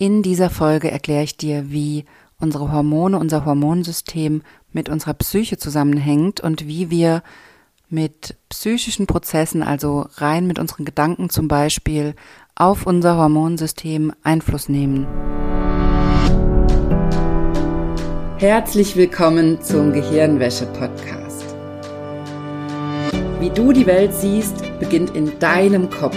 In dieser Folge erkläre ich dir, wie unsere Hormone, unser Hormonsystem mit unserer Psyche zusammenhängt und wie wir mit psychischen Prozessen, also rein mit unseren Gedanken zum Beispiel, auf unser Hormonsystem Einfluss nehmen. Herzlich willkommen zum Gehirnwäsche-Podcast. Wie du die Welt siehst, beginnt in deinem Kopf.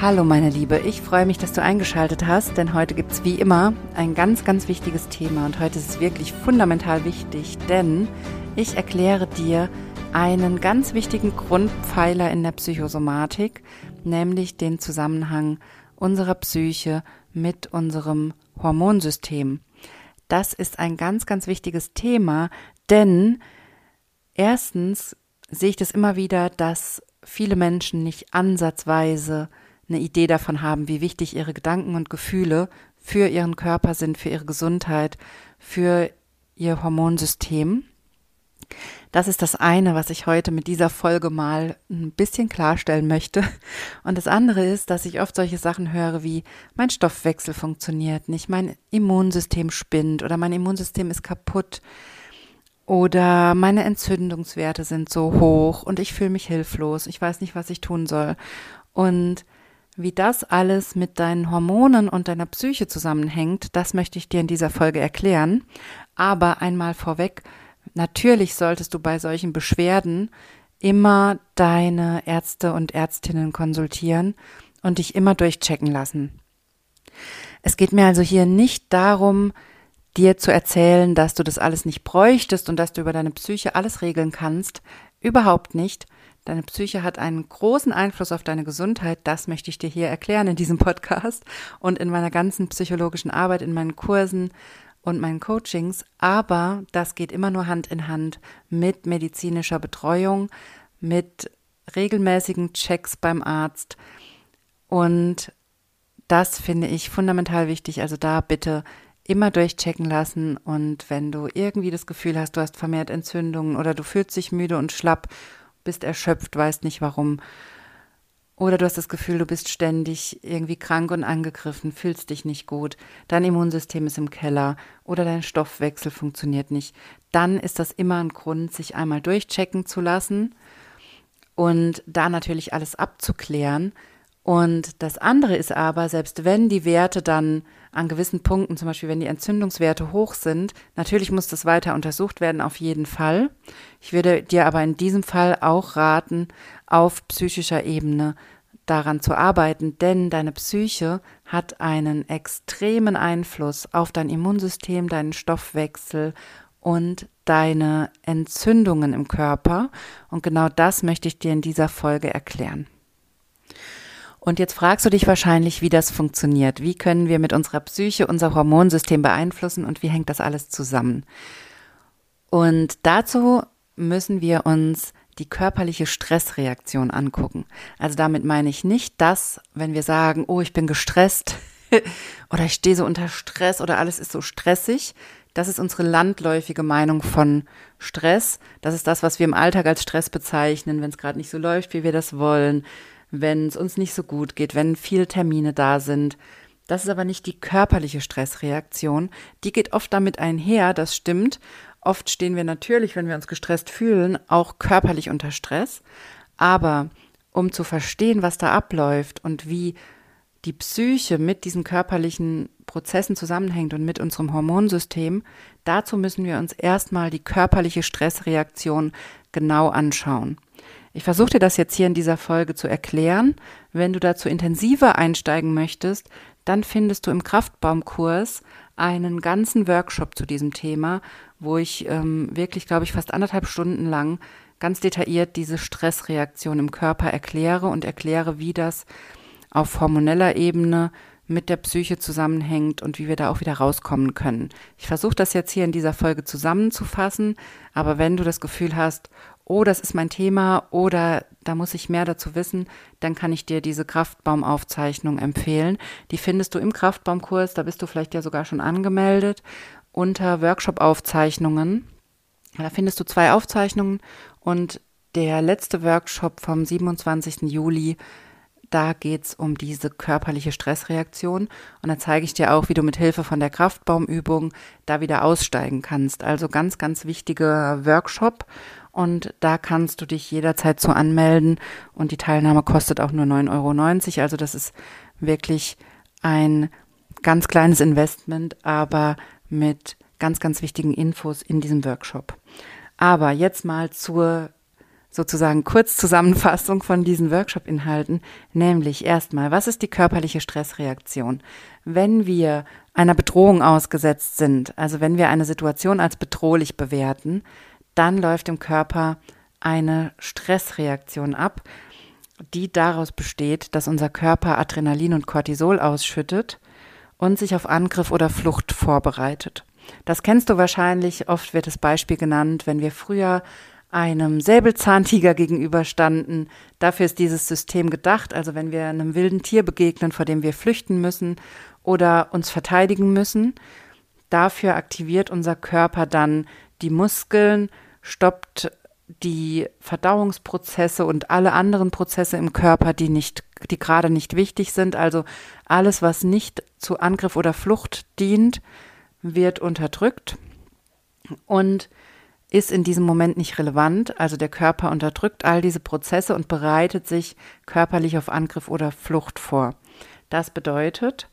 Hallo meine Liebe, ich freue mich, dass du eingeschaltet hast, denn heute gibt es wie immer ein ganz, ganz wichtiges Thema und heute ist es wirklich fundamental wichtig, denn ich erkläre dir einen ganz wichtigen Grundpfeiler in der Psychosomatik, nämlich den Zusammenhang unserer Psyche mit unserem Hormonsystem. Das ist ein ganz, ganz wichtiges Thema, denn erstens sehe ich das immer wieder, dass viele Menschen nicht ansatzweise eine Idee davon haben, wie wichtig ihre Gedanken und Gefühle für ihren Körper sind, für ihre Gesundheit, für ihr Hormonsystem. Das ist das eine, was ich heute mit dieser Folge mal ein bisschen klarstellen möchte. Und das andere ist, dass ich oft solche Sachen höre wie mein Stoffwechsel funktioniert nicht, mein Immunsystem spinnt oder mein Immunsystem ist kaputt oder meine Entzündungswerte sind so hoch und ich fühle mich hilflos, ich weiß nicht, was ich tun soll. Und wie das alles mit deinen Hormonen und deiner Psyche zusammenhängt, das möchte ich dir in dieser Folge erklären. Aber einmal vorweg, natürlich solltest du bei solchen Beschwerden immer deine Ärzte und Ärztinnen konsultieren und dich immer durchchecken lassen. Es geht mir also hier nicht darum, dir zu erzählen, dass du das alles nicht bräuchtest und dass du über deine Psyche alles regeln kannst. Überhaupt nicht. Deine Psyche hat einen großen Einfluss auf deine Gesundheit. Das möchte ich dir hier erklären in diesem Podcast und in meiner ganzen psychologischen Arbeit, in meinen Kursen und meinen Coachings. Aber das geht immer nur Hand in Hand mit medizinischer Betreuung, mit regelmäßigen Checks beim Arzt. Und das finde ich fundamental wichtig. Also da bitte immer durchchecken lassen und wenn du irgendwie das Gefühl hast, du hast vermehrt Entzündungen oder du fühlst dich müde und schlapp bist erschöpft, weißt nicht warum. Oder du hast das Gefühl, du bist ständig irgendwie krank und angegriffen, fühlst dich nicht gut, dein Immunsystem ist im Keller oder dein Stoffwechsel funktioniert nicht. Dann ist das immer ein Grund, sich einmal durchchecken zu lassen und da natürlich alles abzuklären. Und das andere ist aber, selbst wenn die Werte dann an gewissen Punkten, zum Beispiel wenn die Entzündungswerte hoch sind, natürlich muss das weiter untersucht werden, auf jeden Fall. Ich würde dir aber in diesem Fall auch raten, auf psychischer Ebene daran zu arbeiten, denn deine Psyche hat einen extremen Einfluss auf dein Immunsystem, deinen Stoffwechsel und deine Entzündungen im Körper. Und genau das möchte ich dir in dieser Folge erklären. Und jetzt fragst du dich wahrscheinlich, wie das funktioniert. Wie können wir mit unserer Psyche unser Hormonsystem beeinflussen und wie hängt das alles zusammen? Und dazu müssen wir uns die körperliche Stressreaktion angucken. Also damit meine ich nicht das, wenn wir sagen, oh, ich bin gestresst oder ich stehe so unter Stress oder alles ist so stressig. Das ist unsere landläufige Meinung von Stress. Das ist das, was wir im Alltag als Stress bezeichnen, wenn es gerade nicht so läuft, wie wir das wollen, wenn es uns nicht so gut geht, wenn viele Termine da sind. Das ist aber nicht die körperliche Stressreaktion. Die geht oft damit einher, das stimmt. Oft stehen wir natürlich, wenn wir uns gestresst fühlen, auch körperlich unter Stress. Aber um zu verstehen, was da abläuft und wie die Psyche mit diesen körperlichen Prozessen zusammenhängt und mit unserem Hormonsystem, dazu müssen wir uns erstmal die körperliche Stressreaktion genau anschauen. Ich versuche dir das jetzt hier in dieser Folge zu erklären. Wenn du dazu intensiver einsteigen möchtest, dann findest du im Kraftbaumkurs einen ganzen Workshop zu diesem Thema, wo ich ähm, wirklich, glaube ich, fast anderthalb Stunden lang ganz detailliert diese Stressreaktion im Körper erkläre und erkläre, wie das auf hormoneller Ebene mit der Psyche zusammenhängt und wie wir da auch wieder rauskommen können. Ich versuche das jetzt hier in dieser Folge zusammenzufassen, aber wenn du das Gefühl hast, oh, das ist mein Thema oder da muss ich mehr dazu wissen, dann kann ich dir diese Kraftbaumaufzeichnung empfehlen. Die findest du im Kraftbaumkurs, da bist du vielleicht ja sogar schon angemeldet, unter Workshop-Aufzeichnungen. Da findest du zwei Aufzeichnungen und der letzte Workshop vom 27. Juli da geht's um diese körperliche Stressreaktion. Und da zeige ich dir auch, wie du mit Hilfe von der Kraftbaumübung da wieder aussteigen kannst. Also ganz, ganz wichtiger Workshop. Und da kannst du dich jederzeit zu anmelden. Und die Teilnahme kostet auch nur 9,90 Euro. Also das ist wirklich ein ganz kleines Investment, aber mit ganz, ganz wichtigen Infos in diesem Workshop. Aber jetzt mal zur sozusagen Kurzzusammenfassung von diesen Workshop-Inhalten, nämlich erstmal, was ist die körperliche Stressreaktion? Wenn wir einer Bedrohung ausgesetzt sind, also wenn wir eine Situation als bedrohlich bewerten, dann läuft im Körper eine Stressreaktion ab, die daraus besteht, dass unser Körper Adrenalin und Cortisol ausschüttet und sich auf Angriff oder Flucht vorbereitet. Das kennst du wahrscheinlich, oft wird das Beispiel genannt, wenn wir früher einem Säbelzahntiger gegenüberstanden. Dafür ist dieses System gedacht. Also wenn wir einem wilden Tier begegnen, vor dem wir flüchten müssen oder uns verteidigen müssen, dafür aktiviert unser Körper dann die Muskeln, stoppt die Verdauungsprozesse und alle anderen Prozesse im Körper, die nicht, die gerade nicht wichtig sind. Also alles, was nicht zu Angriff oder Flucht dient, wird unterdrückt. Und ist in diesem Moment nicht relevant. Also der Körper unterdrückt all diese Prozesse und bereitet sich körperlich auf Angriff oder Flucht vor. Das bedeutet,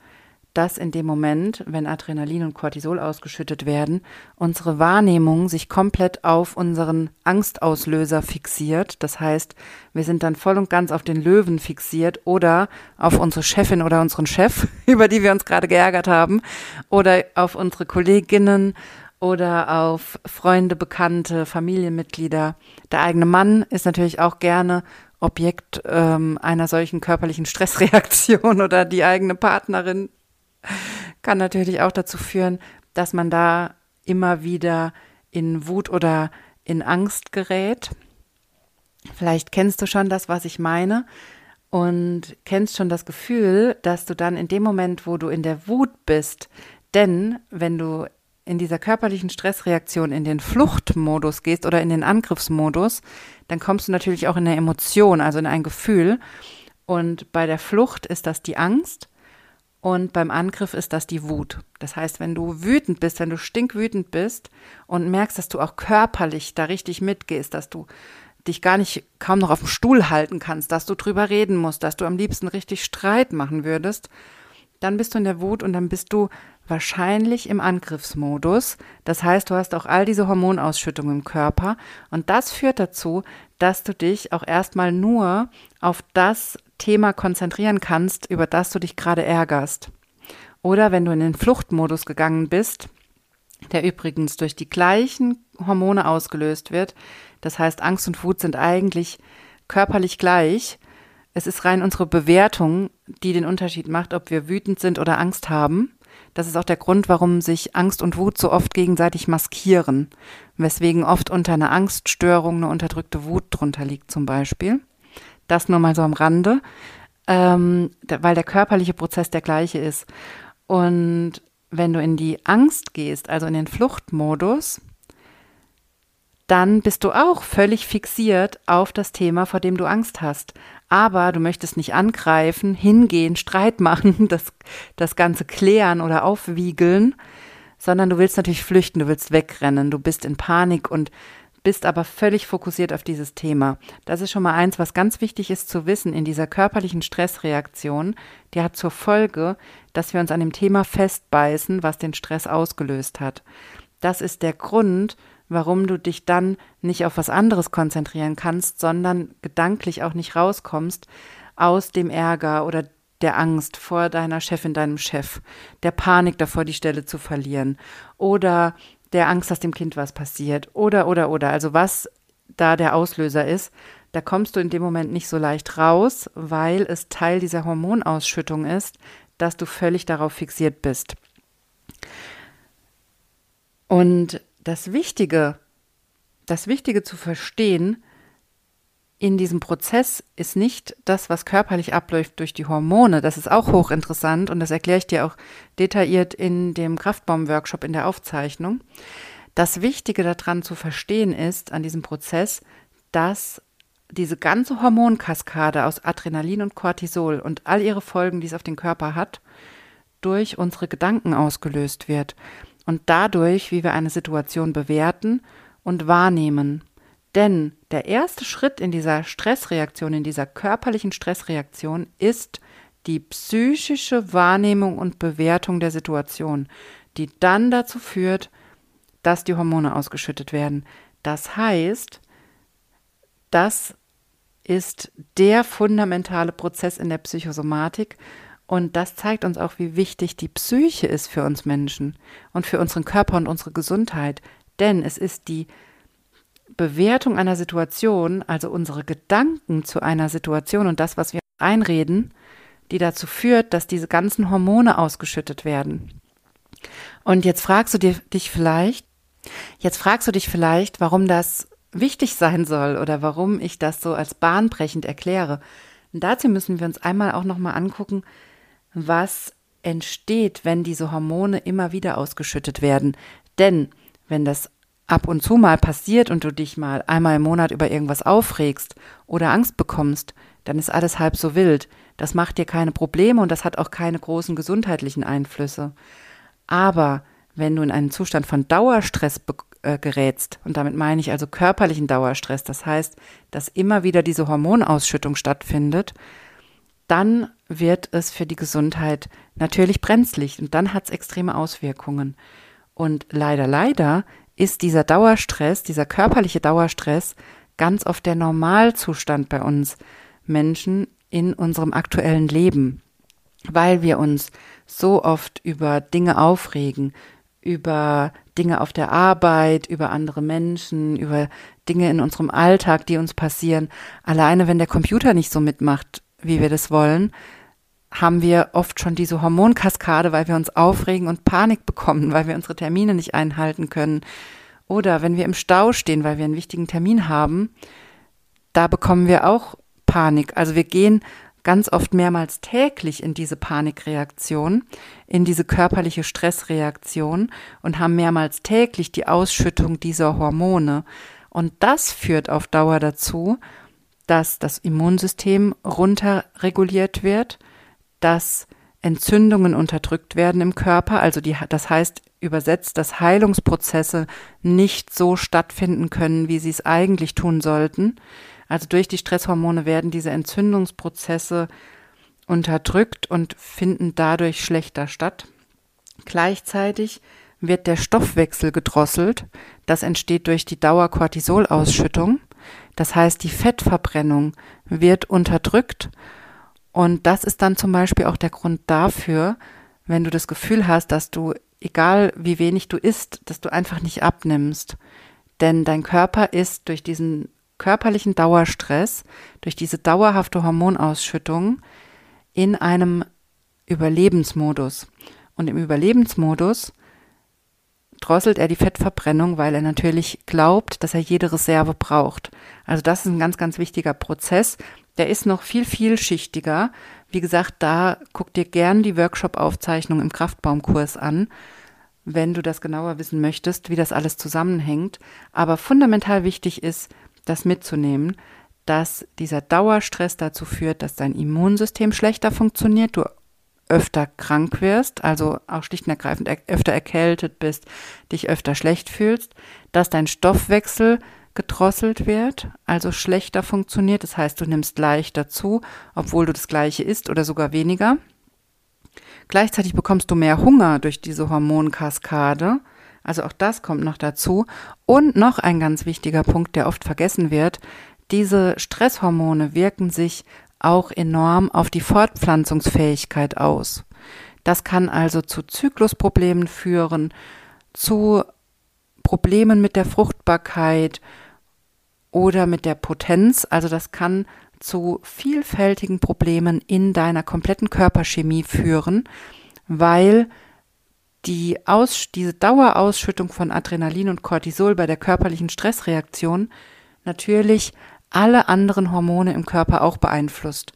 dass in dem Moment, wenn Adrenalin und Cortisol ausgeschüttet werden, unsere Wahrnehmung sich komplett auf unseren Angstauslöser fixiert. Das heißt, wir sind dann voll und ganz auf den Löwen fixiert oder auf unsere Chefin oder unseren Chef, über die wir uns gerade geärgert haben, oder auf unsere Kolleginnen oder auf Freunde, Bekannte, Familienmitglieder. Der eigene Mann ist natürlich auch gerne Objekt ähm, einer solchen körperlichen Stressreaktion oder die eigene Partnerin kann natürlich auch dazu führen, dass man da immer wieder in Wut oder in Angst gerät. Vielleicht kennst du schon das, was ich meine und kennst schon das Gefühl, dass du dann in dem Moment, wo du in der Wut bist, denn wenn du in dieser körperlichen Stressreaktion in den Fluchtmodus gehst oder in den Angriffsmodus, dann kommst du natürlich auch in eine Emotion, also in ein Gefühl. Und bei der Flucht ist das die Angst und beim Angriff ist das die Wut. Das heißt, wenn du wütend bist, wenn du stinkwütend bist und merkst, dass du auch körperlich da richtig mitgehst, dass du dich gar nicht kaum noch auf dem Stuhl halten kannst, dass du drüber reden musst, dass du am liebsten richtig Streit machen würdest, dann bist du in der Wut und dann bist du wahrscheinlich im Angriffsmodus. Das heißt, du hast auch all diese Hormonausschüttung im Körper und das führt dazu, dass du dich auch erstmal nur auf das Thema konzentrieren kannst, über das du dich gerade ärgerst. Oder wenn du in den Fluchtmodus gegangen bist, der übrigens durch die gleichen Hormone ausgelöst wird, das heißt Angst und Wut sind eigentlich körperlich gleich, es ist rein unsere Bewertung, die den Unterschied macht, ob wir wütend sind oder Angst haben. Das ist auch der Grund, warum sich Angst und Wut so oft gegenseitig maskieren, weswegen oft unter einer Angststörung eine unterdrückte Wut drunter liegt zum Beispiel. Das nur mal so am Rande, ähm, weil der körperliche Prozess der gleiche ist. Und wenn du in die Angst gehst, also in den Fluchtmodus, dann bist du auch völlig fixiert auf das Thema, vor dem du Angst hast. Aber du möchtest nicht angreifen, hingehen, Streit machen, das, das Ganze klären oder aufwiegeln, sondern du willst natürlich flüchten, du willst wegrennen, du bist in Panik und bist aber völlig fokussiert auf dieses Thema. Das ist schon mal eins, was ganz wichtig ist zu wissen in dieser körperlichen Stressreaktion. Die hat zur Folge, dass wir uns an dem Thema festbeißen, was den Stress ausgelöst hat. Das ist der Grund, warum du dich dann nicht auf was anderes konzentrieren kannst, sondern gedanklich auch nicht rauskommst aus dem Ärger oder der Angst vor deiner Chefin, deinem Chef, der Panik davor, die Stelle zu verlieren oder der Angst, dass dem Kind was passiert oder, oder, oder. Also was da der Auslöser ist, da kommst du in dem Moment nicht so leicht raus, weil es Teil dieser Hormonausschüttung ist, dass du völlig darauf fixiert bist. Und das Wichtige, das Wichtige zu verstehen in diesem Prozess ist nicht das, was körperlich abläuft durch die Hormone. Das ist auch hochinteressant und das erkläre ich dir auch detailliert in dem Kraftbaum-Workshop in der Aufzeichnung. Das Wichtige daran zu verstehen ist, an diesem Prozess, dass diese ganze Hormonkaskade aus Adrenalin und Cortisol und all ihre Folgen, die es auf den Körper hat, durch unsere Gedanken ausgelöst wird und dadurch, wie wir eine Situation bewerten und wahrnehmen. Denn der erste Schritt in dieser Stressreaktion, in dieser körperlichen Stressreaktion ist die psychische Wahrnehmung und Bewertung der Situation, die dann dazu führt, dass die Hormone ausgeschüttet werden. Das heißt, das ist der fundamentale Prozess in der Psychosomatik und das zeigt uns auch, wie wichtig die Psyche ist für uns Menschen und für unseren Körper und unsere Gesundheit. Denn es ist die Bewertung einer Situation, also unsere Gedanken zu einer Situation und das, was wir einreden, die dazu führt, dass diese ganzen Hormone ausgeschüttet werden. Und jetzt fragst du dich vielleicht, Jetzt fragst du dich vielleicht, warum das wichtig sein soll oder warum ich das so als bahnbrechend erkläre. Und dazu müssen wir uns einmal auch nochmal angucken, was entsteht, wenn diese Hormone immer wieder ausgeschüttet werden. Denn wenn das ab und zu mal passiert und du dich mal einmal im Monat über irgendwas aufregst oder Angst bekommst, dann ist alles halb so wild. Das macht dir keine Probleme und das hat auch keine großen gesundheitlichen Einflüsse. Aber wenn du in einen Zustand von Dauerstress äh, gerätst, und damit meine ich also körperlichen Dauerstress, das heißt, dass immer wieder diese Hormonausschüttung stattfindet, dann wird es für die Gesundheit natürlich brenzlig und dann hat es extreme Auswirkungen. Und leider, leider ist dieser Dauerstress, dieser körperliche Dauerstress ganz oft der Normalzustand bei uns Menschen in unserem aktuellen Leben, weil wir uns so oft über Dinge aufregen, über Dinge auf der Arbeit, über andere Menschen, über Dinge in unserem Alltag, die uns passieren. Alleine wenn der Computer nicht so mitmacht, wie wir das wollen, haben wir oft schon diese Hormonkaskade, weil wir uns aufregen und Panik bekommen, weil wir unsere Termine nicht einhalten können. Oder wenn wir im Stau stehen, weil wir einen wichtigen Termin haben, da bekommen wir auch Panik. Also wir gehen ganz oft mehrmals täglich in diese Panikreaktion, in diese körperliche Stressreaktion und haben mehrmals täglich die Ausschüttung dieser Hormone. Und das führt auf Dauer dazu, dass das Immunsystem runterreguliert wird, dass Entzündungen unterdrückt werden im Körper, also die, das heißt übersetzt, dass Heilungsprozesse nicht so stattfinden können, wie sie es eigentlich tun sollten, also durch die Stresshormone werden diese Entzündungsprozesse unterdrückt und finden dadurch schlechter statt. Gleichzeitig wird der Stoffwechsel gedrosselt. Das entsteht durch die Dauerkortisolausschüttung. Das heißt, die Fettverbrennung wird unterdrückt. Und das ist dann zum Beispiel auch der Grund dafür, wenn du das Gefühl hast, dass du, egal wie wenig du isst, dass du einfach nicht abnimmst. Denn dein Körper ist durch diesen körperlichen Dauerstress, durch diese dauerhafte Hormonausschüttung in einem Überlebensmodus. Und im Überlebensmodus drosselt er die Fettverbrennung, weil er natürlich glaubt, dass er jede Reserve braucht. Also das ist ein ganz, ganz wichtiger Prozess. Der ist noch viel, vielschichtiger. Wie gesagt, da guck dir gern die Workshop-Aufzeichnung im Kraftbaumkurs an, wenn du das genauer wissen möchtest, wie das alles zusammenhängt. Aber fundamental wichtig ist, das mitzunehmen, dass dieser Dauerstress dazu führt, dass dein Immunsystem schlechter funktioniert, du öfter krank wirst, also auch schlicht und ergreifend öfter erkältet bist, dich öfter schlecht fühlst, dass dein Stoffwechsel gedrosselt wird, also schlechter funktioniert, das heißt, du nimmst leichter zu, obwohl du das gleiche isst oder sogar weniger. Gleichzeitig bekommst du mehr Hunger durch diese Hormonkaskade, also auch das kommt noch dazu. Und noch ein ganz wichtiger Punkt, der oft vergessen wird. Diese Stresshormone wirken sich auch enorm auf die Fortpflanzungsfähigkeit aus. Das kann also zu Zyklusproblemen führen, zu Problemen mit der Fruchtbarkeit oder mit der Potenz. Also das kann zu vielfältigen Problemen in deiner kompletten Körperchemie führen, weil die Aus, diese Dauerausschüttung von Adrenalin und Cortisol bei der körperlichen Stressreaktion natürlich alle anderen Hormone im Körper auch beeinflusst.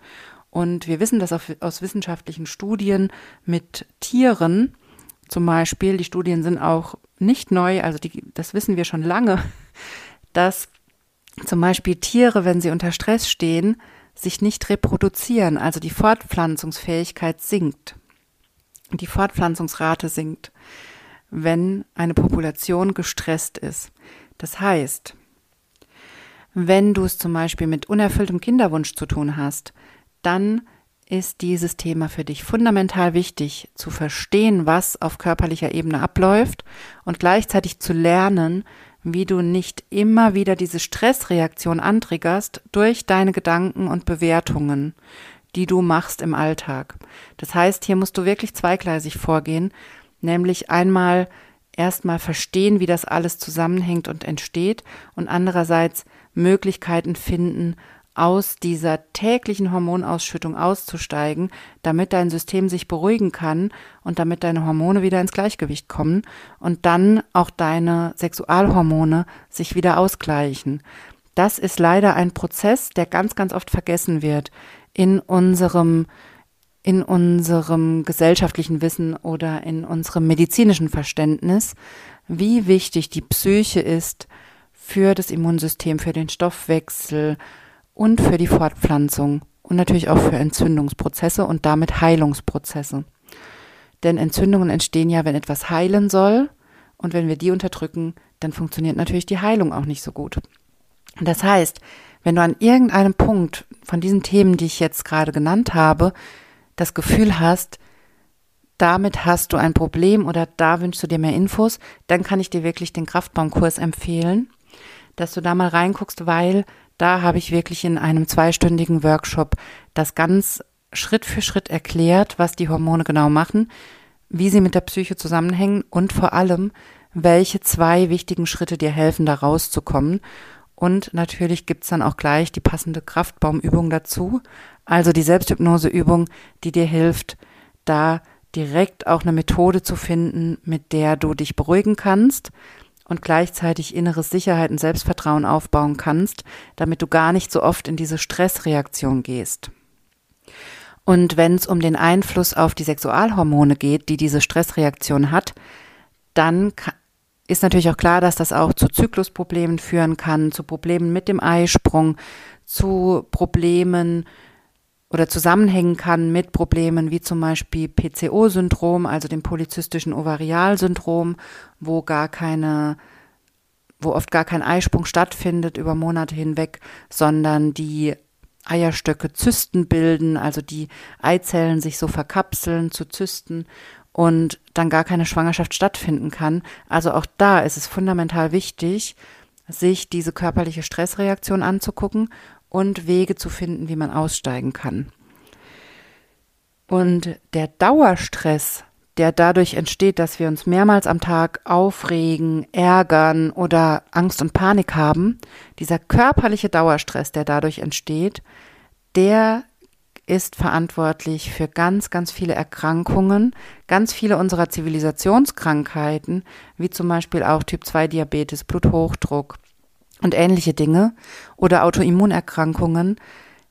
Und wir wissen das aus wissenschaftlichen Studien mit Tieren, zum Beispiel, die Studien sind auch nicht neu, also die, das wissen wir schon lange, dass zum Beispiel Tiere, wenn sie unter Stress stehen, sich nicht reproduzieren, also die Fortpflanzungsfähigkeit sinkt. Die Fortpflanzungsrate sinkt, wenn eine Population gestresst ist. Das heißt, wenn du es zum Beispiel mit unerfülltem Kinderwunsch zu tun hast, dann ist dieses Thema für dich fundamental wichtig, zu verstehen, was auf körperlicher Ebene abläuft und gleichzeitig zu lernen, wie du nicht immer wieder diese Stressreaktion antriggerst durch deine Gedanken und Bewertungen, die du machst im Alltag. Das heißt, hier musst du wirklich zweigleisig vorgehen, nämlich einmal erstmal verstehen, wie das alles zusammenhängt und entsteht und andererseits Möglichkeiten finden, aus dieser täglichen Hormonausschüttung auszusteigen, damit dein System sich beruhigen kann und damit deine Hormone wieder ins Gleichgewicht kommen und dann auch deine Sexualhormone sich wieder ausgleichen. Das ist leider ein Prozess, der ganz, ganz oft vergessen wird in unserem in unserem gesellschaftlichen Wissen oder in unserem medizinischen Verständnis, wie wichtig die Psyche ist für das Immunsystem, für den Stoffwechsel, und für die Fortpflanzung und natürlich auch für Entzündungsprozesse und damit Heilungsprozesse. Denn Entzündungen entstehen ja, wenn etwas heilen soll und wenn wir die unterdrücken, dann funktioniert natürlich die Heilung auch nicht so gut. Das heißt, wenn du an irgendeinem Punkt von diesen Themen, die ich jetzt gerade genannt habe, das Gefühl hast, damit hast du ein Problem oder da wünschst du dir mehr Infos, dann kann ich dir wirklich den Kraftbaumkurs empfehlen, dass du da mal reinguckst, weil da habe ich wirklich in einem zweistündigen Workshop das ganz Schritt für Schritt erklärt, was die Hormone genau machen, wie sie mit der Psyche zusammenhängen und vor allem, welche zwei wichtigen Schritte dir helfen, da rauszukommen. Und natürlich gibt's dann auch gleich die passende Kraftbaumübung dazu, also die Selbsthypnoseübung, die dir hilft, da direkt auch eine Methode zu finden, mit der du dich beruhigen kannst, und gleichzeitig inneres Sicherheit und Selbstvertrauen aufbauen kannst, damit du gar nicht so oft in diese Stressreaktion gehst. Und wenn es um den Einfluss auf die Sexualhormone geht, die diese Stressreaktion hat, dann ist natürlich auch klar, dass das auch zu Zyklusproblemen führen kann, zu Problemen mit dem Eisprung, zu Problemen oder zusammenhängen kann mit Problemen wie zum Beispiel PCO-Syndrom, also dem polyzystischen Ovarialsyndrom, wo gar keine, wo oft gar kein Eisprung stattfindet über Monate hinweg, sondern die Eierstöcke Zysten bilden, also die Eizellen sich so verkapseln zu Zysten und dann gar keine Schwangerschaft stattfinden kann. Also auch da ist es fundamental wichtig, sich diese körperliche Stressreaktion anzugucken und Wege zu finden, wie man aussteigen kann. Und der Dauerstress, der dadurch entsteht, dass wir uns mehrmals am Tag aufregen, ärgern oder Angst und Panik haben, dieser körperliche Dauerstress, der dadurch entsteht, der ist verantwortlich für ganz, ganz viele Erkrankungen, ganz viele unserer Zivilisationskrankheiten, wie zum Beispiel auch Typ 2 Diabetes, Bluthochdruck, und ähnliche Dinge oder Autoimmunerkrankungen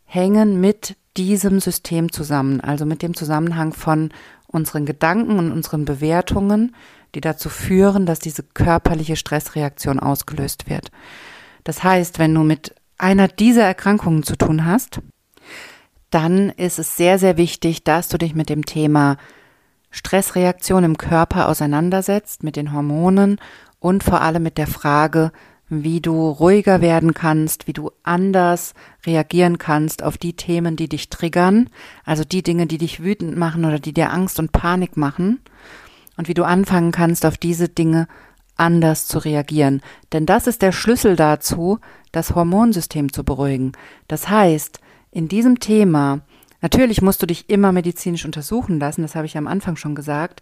hängen mit diesem System zusammen, also mit dem Zusammenhang von unseren Gedanken und unseren Bewertungen, die dazu führen, dass diese körperliche Stressreaktion ausgelöst wird. Das heißt, wenn du mit einer dieser Erkrankungen zu tun hast, dann ist es sehr, sehr wichtig, dass du dich mit dem Thema Stressreaktion im Körper auseinandersetzt, mit den Hormonen und vor allem mit der Frage, wie du ruhiger werden kannst, wie du anders reagieren kannst auf die Themen, die dich triggern, also die Dinge, die dich wütend machen oder die dir Angst und Panik machen und wie du anfangen kannst, auf diese Dinge anders zu reagieren. Denn das ist der Schlüssel dazu, das Hormonsystem zu beruhigen. Das heißt, in diesem Thema, natürlich musst du dich immer medizinisch untersuchen lassen, das habe ich am Anfang schon gesagt,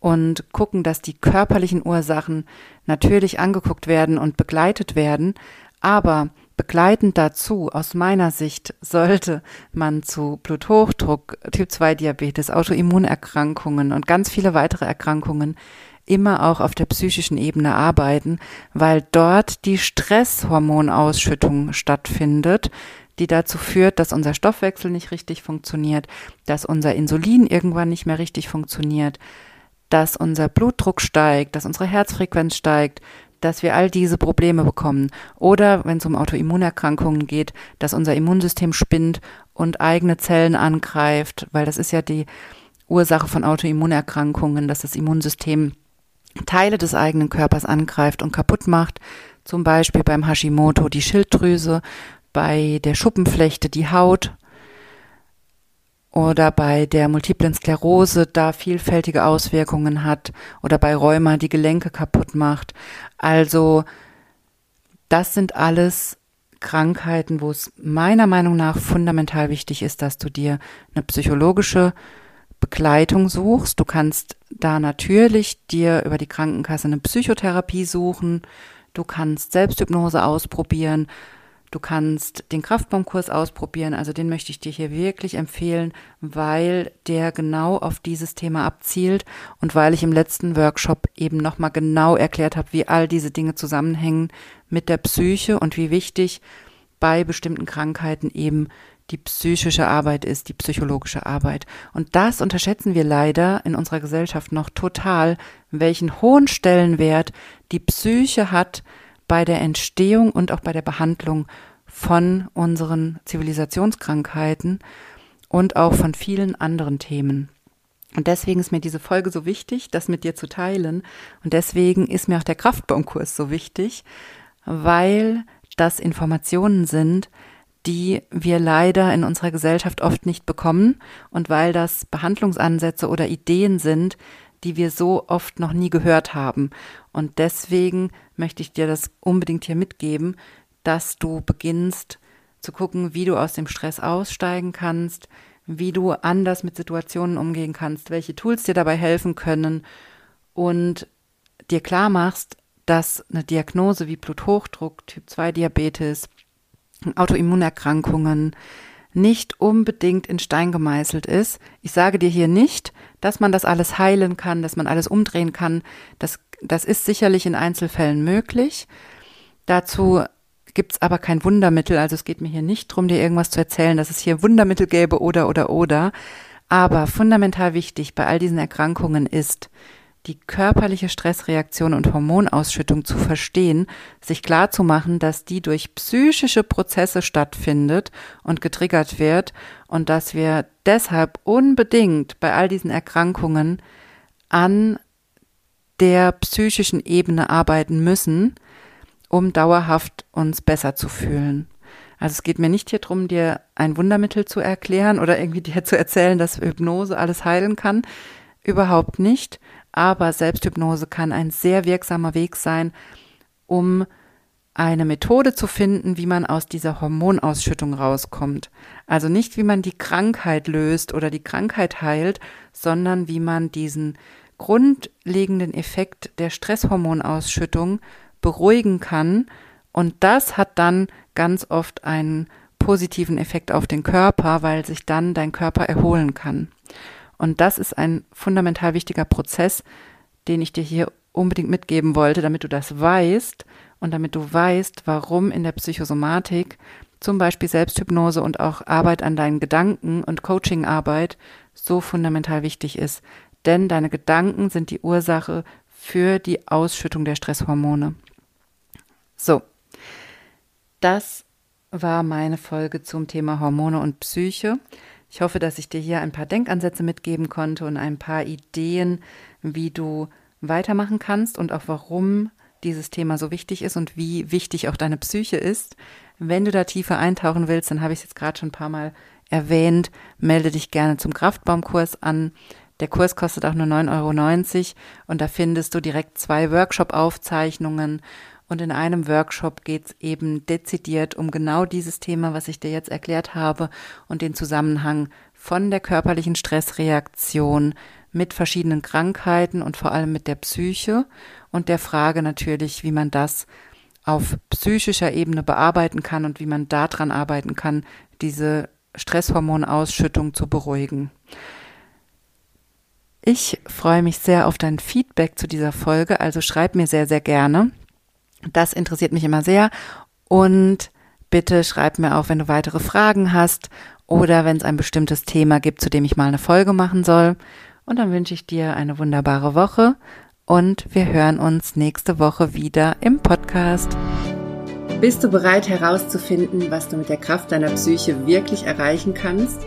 und gucken, dass die körperlichen Ursachen natürlich angeguckt werden und begleitet werden. Aber Begleitend dazu, aus meiner Sicht, sollte man zu Bluthochdruck, Typ-2-Diabetes, Autoimmunerkrankungen und ganz viele weitere Erkrankungen immer auch auf der psychischen Ebene arbeiten, weil dort die Stresshormonausschüttung stattfindet, die dazu führt, dass unser Stoffwechsel nicht richtig funktioniert, dass unser Insulin irgendwann nicht mehr richtig funktioniert, dass unser Blutdruck steigt, dass unsere Herzfrequenz steigt, dass wir all diese Probleme bekommen. Oder wenn es um Autoimmunerkrankungen geht, dass unser Immunsystem spinnt und eigene Zellen angreift, weil das ist ja die Ursache von Autoimmunerkrankungen, dass das Immunsystem Teile des eigenen Körpers angreift und kaputt macht. Zum Beispiel beim Hashimoto die Schilddrüse, bei der Schuppenflechte die Haut oder bei der multiplen Sklerose da vielfältige Auswirkungen hat oder bei Rheuma die Gelenke kaputt macht. Also das sind alles Krankheiten, wo es meiner Meinung nach fundamental wichtig ist, dass du dir eine psychologische Begleitung suchst. Du kannst da natürlich dir über die Krankenkasse eine Psychotherapie suchen. Du kannst Selbsthypnose ausprobieren. Du kannst den Kraftbaumkurs ausprobieren, also den möchte ich dir hier wirklich empfehlen, weil der genau auf dieses Thema abzielt und weil ich im letzten Workshop eben nochmal genau erklärt habe, wie all diese Dinge zusammenhängen mit der Psyche und wie wichtig bei bestimmten Krankheiten eben die psychische Arbeit ist, die psychologische Arbeit. Und das unterschätzen wir leider in unserer Gesellschaft noch total, welchen hohen Stellenwert die Psyche hat, bei der Entstehung und auch bei der Behandlung von unseren Zivilisationskrankheiten und auch von vielen anderen Themen. Und deswegen ist mir diese Folge so wichtig, das mit dir zu teilen. Und deswegen ist mir auch der Kraftbaumkurs so wichtig, weil das Informationen sind, die wir leider in unserer Gesellschaft oft nicht bekommen und weil das Behandlungsansätze oder Ideen sind, die wir so oft noch nie gehört haben. Und deswegen möchte ich dir das unbedingt hier mitgeben, dass du beginnst zu gucken, wie du aus dem Stress aussteigen kannst, wie du anders mit Situationen umgehen kannst, welche Tools dir dabei helfen können und dir klar machst, dass eine Diagnose wie Bluthochdruck, Typ 2 Diabetes, Autoimmunerkrankungen, nicht unbedingt in Stein gemeißelt ist. Ich sage dir hier nicht, dass man das alles heilen kann, dass man alles umdrehen kann. Das, das ist sicherlich in Einzelfällen möglich. Dazu gibt es aber kein Wundermittel. Also es geht mir hier nicht darum, dir irgendwas zu erzählen, dass es hier Wundermittel gäbe oder oder oder. Aber fundamental wichtig bei all diesen Erkrankungen ist, die körperliche Stressreaktion und Hormonausschüttung zu verstehen, sich klar zu machen, dass die durch psychische Prozesse stattfindet und getriggert wird und dass wir deshalb unbedingt bei all diesen Erkrankungen an der psychischen Ebene arbeiten müssen, um dauerhaft uns besser zu fühlen. Also es geht mir nicht hier drum, dir ein Wundermittel zu erklären oder irgendwie dir zu erzählen, dass Hypnose alles heilen kann. Überhaupt nicht. Aber Selbsthypnose kann ein sehr wirksamer Weg sein, um eine Methode zu finden, wie man aus dieser Hormonausschüttung rauskommt. Also nicht, wie man die Krankheit löst oder die Krankheit heilt, sondern wie man diesen grundlegenden Effekt der Stresshormonausschüttung beruhigen kann. Und das hat dann ganz oft einen positiven Effekt auf den Körper, weil sich dann dein Körper erholen kann. Und das ist ein fundamental wichtiger Prozess, den ich dir hier unbedingt mitgeben wollte, damit du das weißt und damit du weißt, warum in der Psychosomatik zum Beispiel Selbsthypnose und auch Arbeit an deinen Gedanken und Coachingarbeit so fundamental wichtig ist. Denn deine Gedanken sind die Ursache für die Ausschüttung der Stresshormone. So, das war meine Folge zum Thema Hormone und Psyche. Ich hoffe, dass ich dir hier ein paar Denkansätze mitgeben konnte und ein paar Ideen, wie du weitermachen kannst und auch warum dieses Thema so wichtig ist und wie wichtig auch deine Psyche ist. Wenn du da tiefer eintauchen willst, dann habe ich es jetzt gerade schon ein paar Mal erwähnt, melde dich gerne zum Kraftbaumkurs an. Der Kurs kostet auch nur 9,90 Euro und da findest du direkt zwei Workshop-Aufzeichnungen und in einem Workshop geht es eben dezidiert um genau dieses Thema, was ich dir jetzt erklärt habe und den Zusammenhang von der körperlichen Stressreaktion mit verschiedenen Krankheiten und vor allem mit der Psyche und der Frage natürlich, wie man das auf psychischer Ebene bearbeiten kann und wie man daran arbeiten kann, diese Stresshormonausschüttung zu beruhigen. Ich freue mich sehr auf dein Feedback zu dieser Folge, also schreib mir sehr, sehr gerne. Das interessiert mich immer sehr und bitte schreib mir auch, wenn du weitere Fragen hast oder wenn es ein bestimmtes Thema gibt, zu dem ich mal eine Folge machen soll. Und dann wünsche ich dir eine wunderbare Woche und wir hören uns nächste Woche wieder im Podcast. Bist du bereit herauszufinden, was du mit der Kraft deiner Psyche wirklich erreichen kannst?